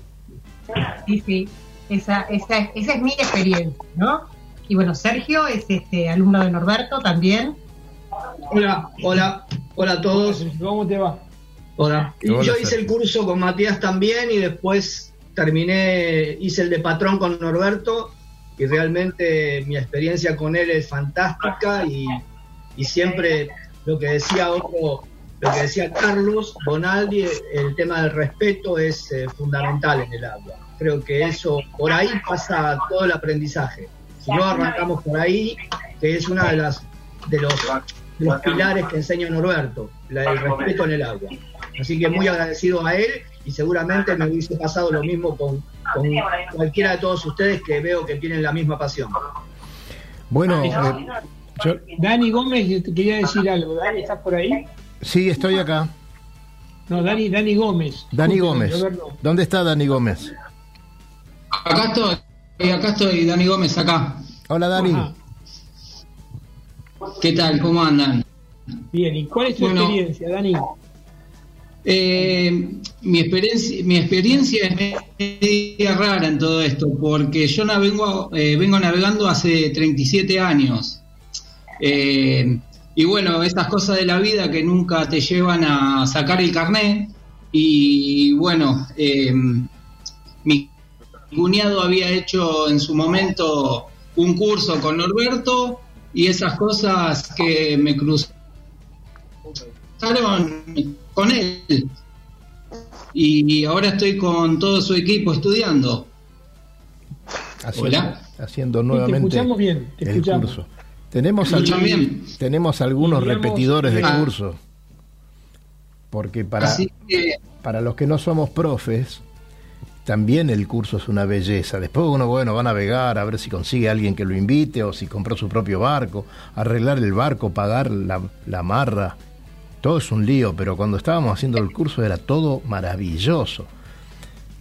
R: Sí, sí, esa, esa, esa es mi experiencia, ¿no? Y bueno, Sergio es este alumno de Norberto también.
Q: Hola, hola, hola a todos.
C: ¿Cómo te va?
Q: Hola. Y
A: Hola,
Q: Yo hice
A: Sergio.
Q: el curso con Matías también y después terminé, hice el de patrón con Norberto y realmente mi experiencia con él es fantástica y, y siempre lo que decía otro, lo que decía Carlos Bonaldi, el tema del respeto es eh, fundamental en el agua. Creo que eso, por ahí pasa todo el aprendizaje. Si no arrancamos por ahí, que es una de las de los, de los pilares que enseña Norberto, la- el respeto en el agua. Así que muy agradecido a él y seguramente me hubiese pasado lo mismo con, con cualquiera de todos ustedes que veo que tienen la misma pasión.
A: Bueno, eh, yo-
C: Dani Gómez, te quería decir algo. Dani, ¿estás por ahí?
A: sí, estoy acá.
C: No, Dani, Dani Gómez.
A: Dani Gómez. ¿Dónde está Dani Gómez?
Q: Acá estoy, acá estoy, Dani Gómez, acá.
A: Hola, Dani.
C: Ajá.
Q: ¿Qué tal? ¿Cómo andan?
C: Bien, ¿y cuál es tu
Q: Bueno.
C: experiencia, Dani?
Q: Eh, mi experiencia, mi experiencia es media rara en todo esto, porque yo navego, eh, vengo navegando hace 37 años. Eh,
S: y bueno, estas cosas de la vida que nunca te llevan a sacar el carnet. Y bueno, eh, mi cuñado había hecho en su momento un curso con Norberto y esas cosas que me cruzaron con él. Y ahora estoy con todo su equipo estudiando.
A: Haciendo,
S: Hola.
A: haciendo nuevamente
C: escuchamos bien, te
A: el
C: escuchamos.
A: curso. Tenemos,
S: ¿Me escuchan
A: algún-
S: bien?
A: tenemos algunos repetidores de
S: ah.
A: curso. Porque para,
S: que
A: para los que no somos profes, también el curso es una belleza. Después uno, bueno, va a navegar a ver si consigue alguien que lo invite o si compró su propio barco, arreglar el barco, pagar la, la amarra. Todo es un lío, pero cuando estábamos haciendo el curso era todo maravilloso.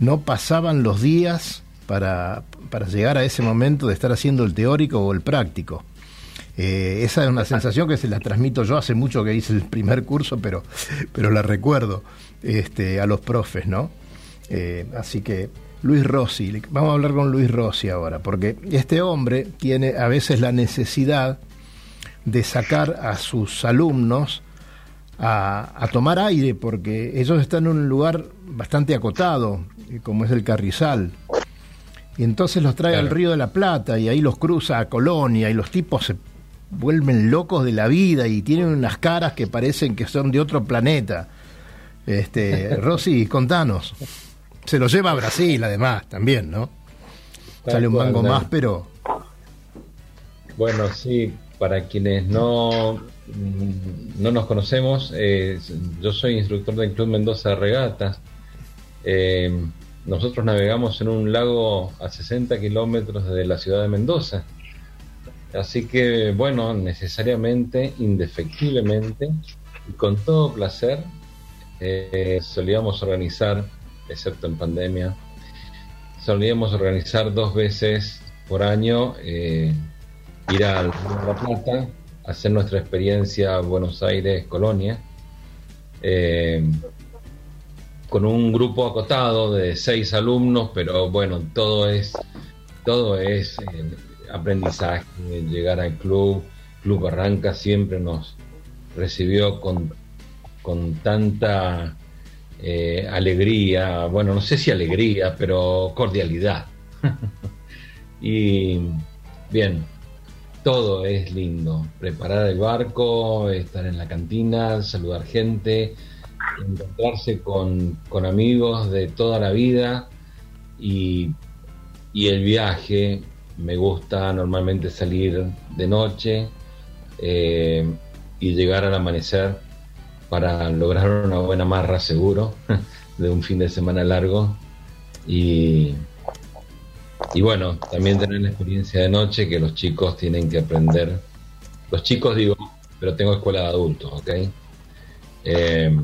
A: No pasaban los días para, para llegar a ese momento de estar haciendo el teórico o el práctico. Eh, esa es una sensación que se la transmito yo hace mucho que hice el primer curso, pero, pero la recuerdo este, a los profes, ¿no? Eh, así que Luis Rossi, vamos a hablar con Luis Rossi ahora, porque este hombre tiene a veces la necesidad de sacar a sus alumnos a, a tomar aire, porque ellos están en un lugar bastante acotado, eh, como es el Carrizal. Y entonces los trae al Río de la Plata y ahí los cruza a Colonia y los tipos se vuelven locos de la vida y tienen unas caras que parecen que son de otro planeta. Este, Rosy, contanos. Se lo lleva a Brasil además también, ¿no?
K: Tal
A: Sale un mango más, pero
K: Bueno, sí, para quienes no, no nos conocemos, eh, yo soy instructor del Club Mendoza de Regatas. Eh, nosotros navegamos en un lago a 60 kilómetros de la ciudad de Mendoza. Así que, bueno, necesariamente, indefectiblemente y con todo placer, eh, solíamos organizar, excepto en pandemia, solíamos organizar dos veces por año ir de la Plata, hacer nuestra experiencia Buenos Aires-Colonia, eh, con un grupo acotado de seis alumnos, pero bueno, todo es, todo es eh, aprendizaje, llegar al club, Club Barranca siempre nos recibió con, con tanta eh, alegría, bueno, no sé si alegría, pero cordialidad. y bien, todo es lindo. Preparar el barco, estar en la cantina, saludar gente, encontrarse con, con amigos de toda la vida y, y el viaje. Me gusta normalmente salir de noche eh, y llegar al amanecer para lograr una buena marra seguro de un fin de semana largo y, y bueno, también tener la experiencia de noche que los chicos tienen que aprender. Los chicos digo, pero tengo escuela de adultos, ¿ok? Eh,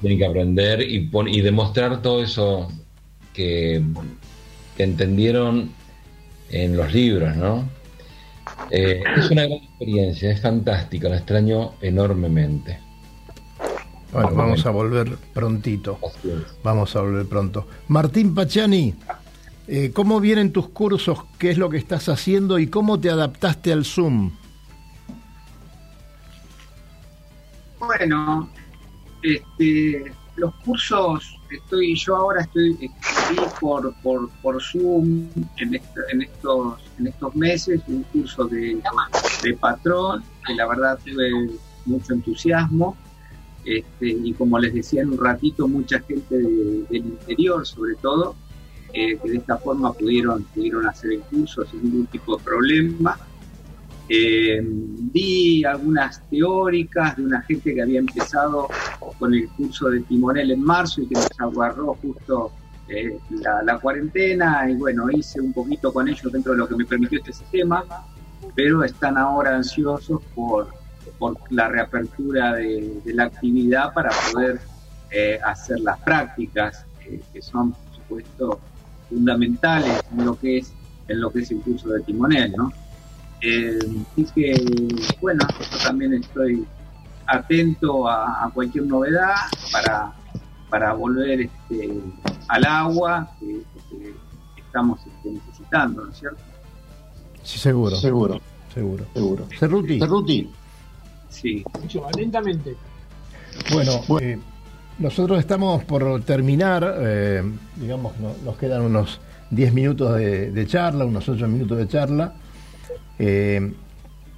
K: tienen que aprender y, pon- y demostrar todo eso que, que entendieron en los libros, ¿no? Eh, es una gran experiencia, es fantástica, la extraño enormemente.
A: bueno, vamos a volver prontito. Vamos a volver pronto. Martín Pachani, eh, ¿cómo vienen tus cursos? ¿Qué es lo que estás haciendo y cómo te adaptaste al Zoom?
L: Bueno, este, los cursos, estoy, yo ahora estoy, estoy por, por, por Zoom en, esto- en estos, en estos meses, un curso de, de patrón, que la verdad tuve mucho entusiasmo. Este, y como les decía en un ratito, mucha gente de- del interior, sobre todo, que de esta forma pudieron, pudieron hacer el curso sin ningún tipo de problema. Eh, vi algunas teóricas de una gente que había empezado con el curso de timonel en marzo y que nos aguardó justo eh, la, cuarentena y bueno, hice un poquito con ellos dentro de lo que me permitió este sistema, pero están ahora ansiosos por, por la reapertura de, la actividad para poder eh, hacer las prácticas que son, por supuesto, fundamentales en lo que es en lo que es el curso de timonel, ¿no? Eh, así que, bueno, yo también estoy atento a, a cualquier novedad para, para volver este, al agua que, que estamos este, necesitando, ¿no es cierto?
A: Sí, seguro.
L: Seguro.
A: Seguro.
L: Seguro.
A: Cerruti.
L: Cerruti. Sí.
C: lentamente.
A: Bueno, eh, nosotros estamos por terminar, eh, digamos, no- nos quedan unos 10 minutos de, charla, unos 8 minutos de charla,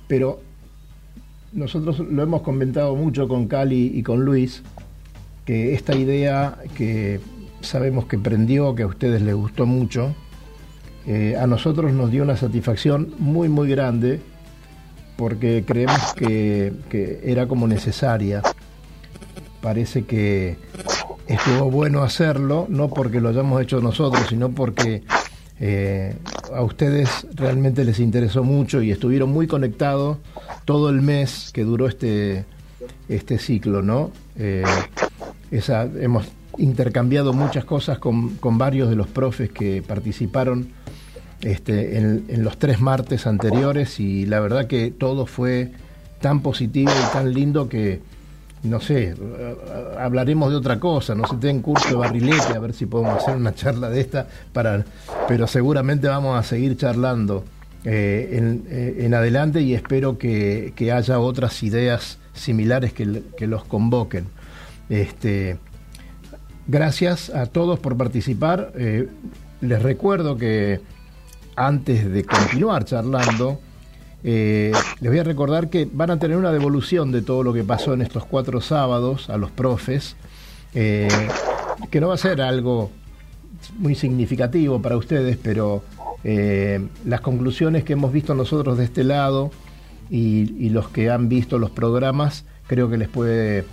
A: pero nosotros lo hemos comentado mucho con Cali y con Luis, que esta idea que sabemos que prendió, que a ustedes les gustó mucho, eh, a nosotros nos dio una satisfacción muy, muy grande, porque creemos que era como necesaria. Parece que estuvo bueno hacerlo, no porque lo hayamos hecho nosotros, sino porque eh, a ustedes realmente les interesó mucho y estuvieron muy conectados todo el mes que duró este, este ciclo, ¿no? Eh, esa, hemos intercambiado muchas cosas con, con varios de los profes que participaron este, en, en los tres martes anteriores y la verdad que todo fue tan positivo y tan lindo que, no sé, eh, hablaremos de otra cosa, no sé, ten curso de barrilete, a ver si podemos hacer una charla de esta, para, pero seguramente vamos a seguir charlando eh, en, eh, en adelante y espero que, que haya otras ideas similares que, que los convoquen. Este, gracias a todos por participar. Les recuerdo que antes de continuar charlando, eh, les voy a recordar que van a tener una devolución de todo lo que pasó en estos cuatro sábados a los profes, eh, que no va a ser algo muy significativo para ustedes, pero eh, las conclusiones que hemos visto nosotros de este lado y, y los que han visto los programas, creo que les puede,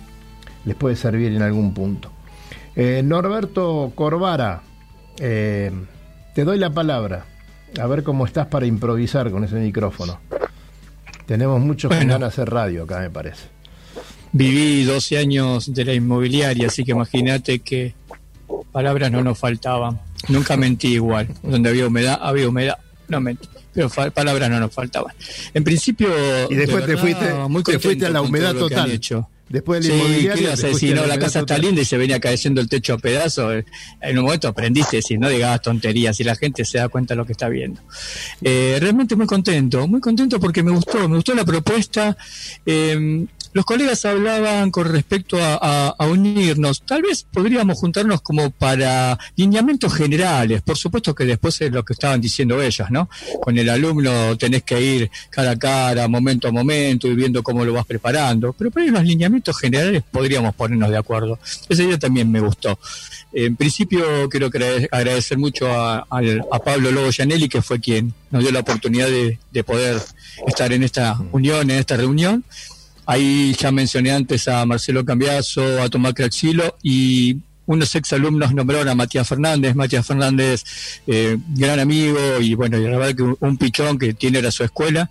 A: les puede servir en algún punto. Norberto Corvara, te doy la palabra. A ver cómo estás para improvisar con ese micrófono. Tenemos muchos que van a hacer radio acá, me parece.
I: Viví 12 años de la inmobiliaria, así que imagínate que palabras no nos faltaban. Nunca mentí igual. Donde había humedad, había humedad. No mentí. Pero palabras no nos faltaban. En principio.
A: Y después
I: de
A: te fuiste-
I: muy
A: te fuiste a la humedad total.
I: hecho.
A: Después del
I: Sí,
A: inmobiliario,
I: ¿qué a No,
A: la
I: casa está linda y se venía cayendo el techo a pedazos. En un momento aprendiste decir, no digas tonterías y la gente se da cuenta de lo que está viendo. Eh, realmente muy contento, muy contento porque me gustó, me gustó la propuesta. Eh, los colegas hablaban con respecto a, unirnos. Tal vez podríamos juntarnos como para lineamientos generales. Por supuesto que después es lo que estaban diciendo ellas, ¿no? Con el alumno tenés que ir cara a cara, momento a momento, y viendo cómo lo vas preparando. Pero en los lineamientos generales podríamos ponernos de acuerdo. Ese día también me gustó. En principio quiero agrade- agradecer mucho a, a Pablo Lobo Gianelli, que fue quien nos dio la oportunidad de, de poder estar en esta unión, en esta reunión. Ahí ya mencioné antes a Marcelo Cambiazo, a Tomás Craxilo y unos exalumnos nombraron a Matías Fernández. Matías Fernández, eh, gran amigo y bueno, y la verdad que un, pichón que tiene era su escuela.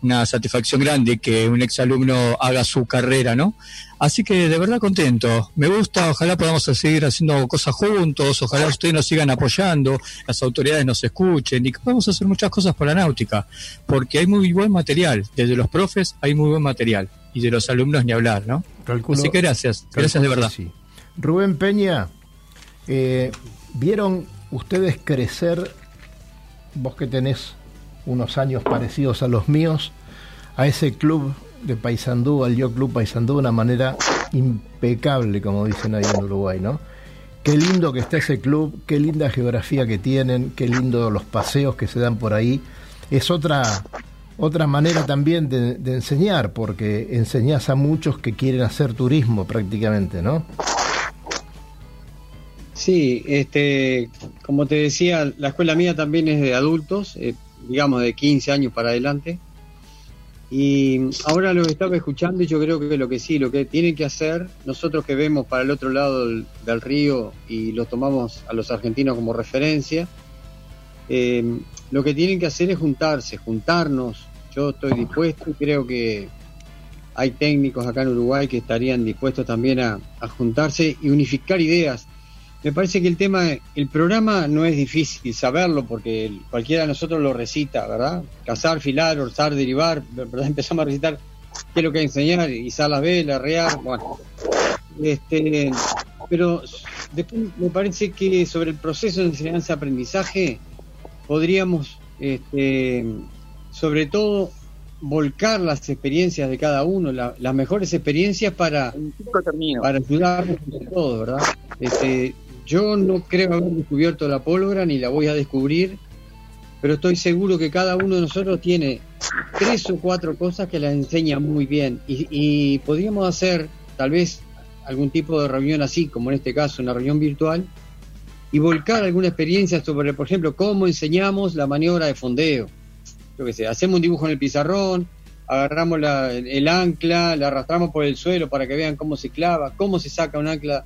I: Una satisfacción grande que un exalumno haga su carrera, ¿no? Así que de verdad contento. Me gusta, ojalá podamos seguir haciendo cosas juntos, ojalá ustedes nos sigan apoyando, las autoridades nos escuchen y que podamos hacer muchas cosas por la náutica, porque hay muy buen material. Desde los profes hay muy buen material y de los alumnos ni hablar, ¿no?
A: Calculo-
I: Así que gracias, gracias de verdad.
A: sí. Rubén Peña, eh, ¿vieron ustedes crecer, vos que tenés unos años parecidos a los míos, a ese club de Paysandú, al Yo Club Paysandú, de una manera impecable, como dicen ahí en Uruguay, ¿no? Qué lindo que está ese club, qué linda geografía que tienen, qué lindo los paseos que se dan por ahí. Es otra, otra manera también de, enseñar, porque enseñás a muchos que quieren hacer turismo prácticamente, ¿no?
E: Sí, este, como te decía, la escuela mía también es de adultos, eh, digamos de 15 años para adelante. Y ahora lo estaba escuchando y yo creo que lo que sí, lo que tienen que hacer, nosotros que vemos para el otro lado del, del río y los tomamos a los argentinos como referencia, eh, lo que tienen que hacer es juntarse, juntarnos. Yo estoy dispuesto y creo que hay técnicos acá en Uruguay que estarían dispuestos también a, juntarse y unificar ideas. Me parece que el tema, el programa no es difícil saberlo porque cualquiera de nosotros lo recita, ¿verdad? Cazar, filar, orzar, derivar, ¿verdad? Empezamos a recitar qué es lo que hay que enseñar, izar las velas, rear, bueno. Este, pero después me parece que sobre el proceso de enseñanza-aprendizaje podríamos, este, sobre todo, volcar las experiencias de cada uno, la- las mejores experiencias para, para ayudarnos todos, ¿verdad? Este, yo no creo haber descubierto la pólvora ni la voy a descubrir, pero estoy seguro que cada uno de nosotros tiene tres o cuatro cosas que las enseña muy bien y, y podríamos hacer tal vez algún tipo de reunión así, como en este caso una reunión virtual, y volcar alguna experiencia sobre, por ejemplo, cómo enseñamos la maniobra de fondeo. Hacemos un dibujo en el pizarrón, agarramos la- el ancla, la arrastramos por el suelo para que vean cómo se clava, cómo se saca un ancla,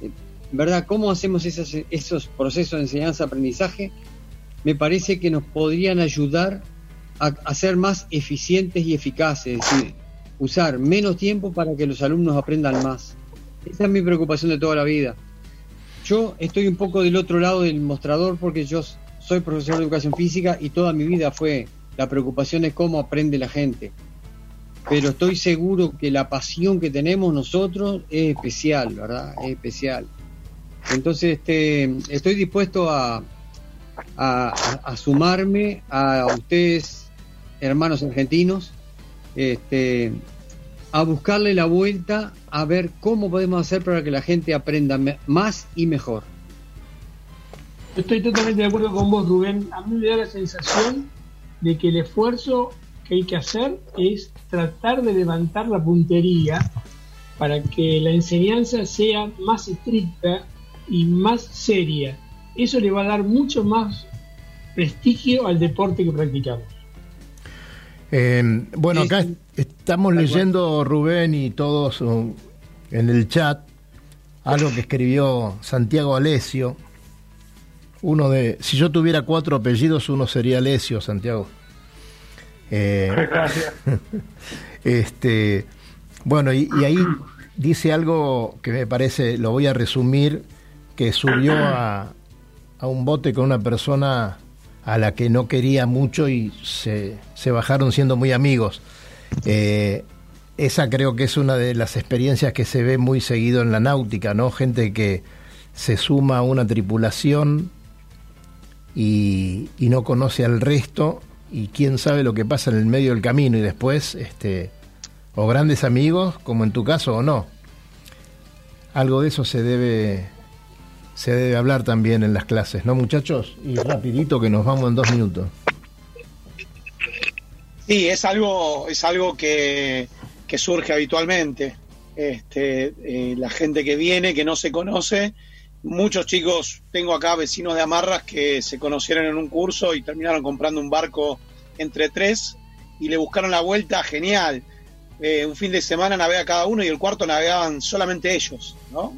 E: eh, ¿verdad? ¿Cómo hacemos esos, esos procesos de enseñanza-aprendizaje? Me parece que nos podrían ayudar a, a ser más eficientes y eficaces, es decir, usar menos tiempo para que los alumnos aprendan más. Esa es mi preocupación de toda la vida. Yo estoy un poco del otro lado del mostrador porque yo soy profesor de educación física y toda mi vida fue la preocupación de cómo aprende la gente. Pero estoy seguro que la pasión que tenemos nosotros es especial, ¿verdad? Es especial. Entonces, este, estoy dispuesto a, a, sumarme a ustedes, hermanos argentinos, este, a buscarle la vuelta, a ver cómo podemos hacer para que la gente aprenda más y mejor.
C: Estoy totalmente de acuerdo con vos, Rubén. A mí me da la sensación de que el esfuerzo que hay que hacer es tratar de levantar la puntería para que la enseñanza sea más estricta y más seria. Eso le va a dar mucho más prestigio al deporte que practicamos.
A: Eh, bueno, acá
C: Sí,
A: estamos leyendo Rubén y todos uh, en el chat algo que escribió Santiago Alesio. Uno de, si yo tuviera cuatro apellidos, uno sería Alesio, Santiago. Eh,
C: Gracias.
A: este, bueno, y, y ahí dice algo que me parece, lo voy a resumir, que subió a, a un bote con una persona a la que no quería mucho y se, se bajaron siendo muy amigos. Eh, esa creo que es una de las experiencias que se ve muy seguido en la náutica, ¿no? Gente que se suma a una tripulación y, y no conoce al resto y quién sabe lo que pasa en el medio del camino y después, este, o grandes amigos, como en tu caso, o no. Algo de eso se debe, se debe hablar también en las clases, ¿no, muchachos? Y rapidito que nos vamos en dos minutos.
D: Sí, es algo, es algo que, que surge habitualmente. Este, eh, la gente que viene, que no se conoce. Muchos chicos, tengo acá vecinos de Amarras que se conocieron en un curso y terminaron comprando un barco entre tres y le buscaron la vuelta genial. Eh, un fin de semana navega cada uno y el cuarto navegaban solamente ellos, ¿no?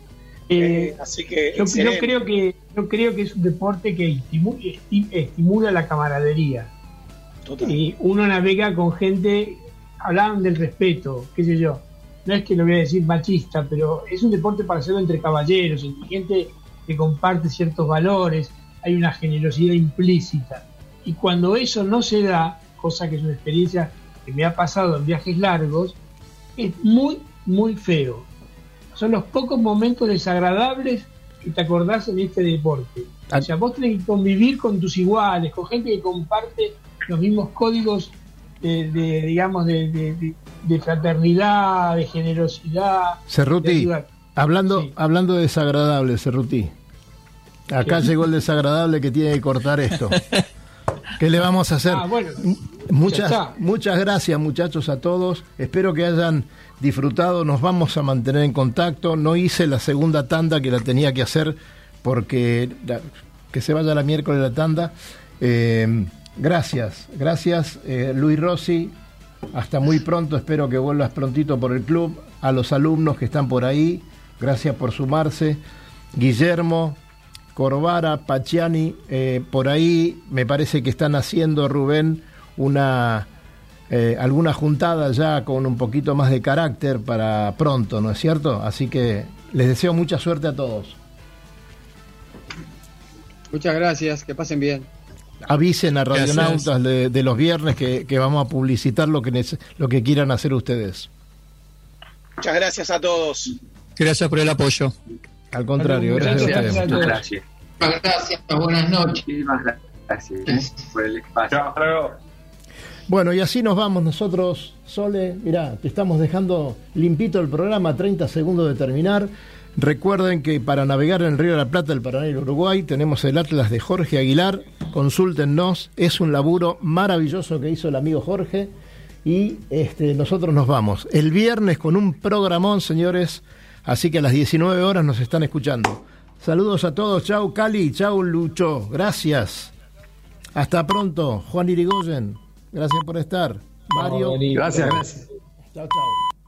C: Eh,
D: Así que
C: yo, creo que yo creo que es un deporte que estimu- esti- estimula la camaradería. Y uno navega con gente, hablaban del respeto, qué sé yo. No es que lo voy a decir machista, pero es un deporte para hacerlo entre caballeros, entre gente que comparte ciertos valores, hay una generosidad implícita. Y cuando eso no se da, cosa que es una experiencia que me ha pasado en viajes largos, es muy, muy feo. Son los pocos momentos desagradables que te acordás en este deporte. O sea, vos tenés que convivir con tus iguales, con gente que comparte los mismos códigos de, digamos, de- de- fraternidad, de generosidad.
A: Cerruti, hablando, hablando de desagradable, Cerruti. Acá
C: ¿Qué?
A: llegó el desagradable que tiene que cortar esto. ¿Qué le vamos a hacer?
C: Ah, bueno,
A: Muchas, muchas gracias muchachos a todos. Espero que hayan disfrutado. Nos vamos a mantener en contacto. No hice la segunda tanda que la tenía que hacer porque la- que se vaya la miércoles la tanda. Eh, gracias, gracias eh, Luis Rossi. Hasta muy pronto. Espero que vuelvas prontito por el club. A los alumnos que están por ahí, gracias por sumarse. Guillermo, Corvara, Paciani, eh, por ahí me parece que están haciendo, Rubén, una eh, alguna juntada ya con un poquito más de carácter para pronto, ¿no es cierto? Así que les deseo mucha suerte a todos.
E: Muchas gracias, que pasen bien.
A: Avisen a
E: Gracias.
A: Radionautas de, de los viernes que, que vamos a publicitar lo que, lo que quieran hacer ustedes.
D: Muchas gracias a todos.
I: Gracias por el apoyo.
A: Al contrario, gracias, a ustedes.
Q: Muchas gracias.
S: Muchas gracias, buenas noches.
M: Muchísimas gracias por el espacio.
A: Bueno, y así nos vamos nosotros, Sole. Mirá, te estamos dejando limpito el programa, 30 segundos de terminar. Recuerden que para navegar en el Río de la Plata, el Paraná y el Uruguay, tenemos el Atlas de Jorge Aguilar. Consúltennos, es un laburo maravilloso que hizo el amigo Jorge. Y este, nosotros nos vamos. El viernes con un programón, señores. Así que a las 19 horas nos están escuchando. Saludos a todos. Chau Cali, chau Lucho. Gracias. Hasta pronto. Juan Irigoyen. Gracias por estar. Mario.
H: Gracias, gracias.
A: Chao, chao.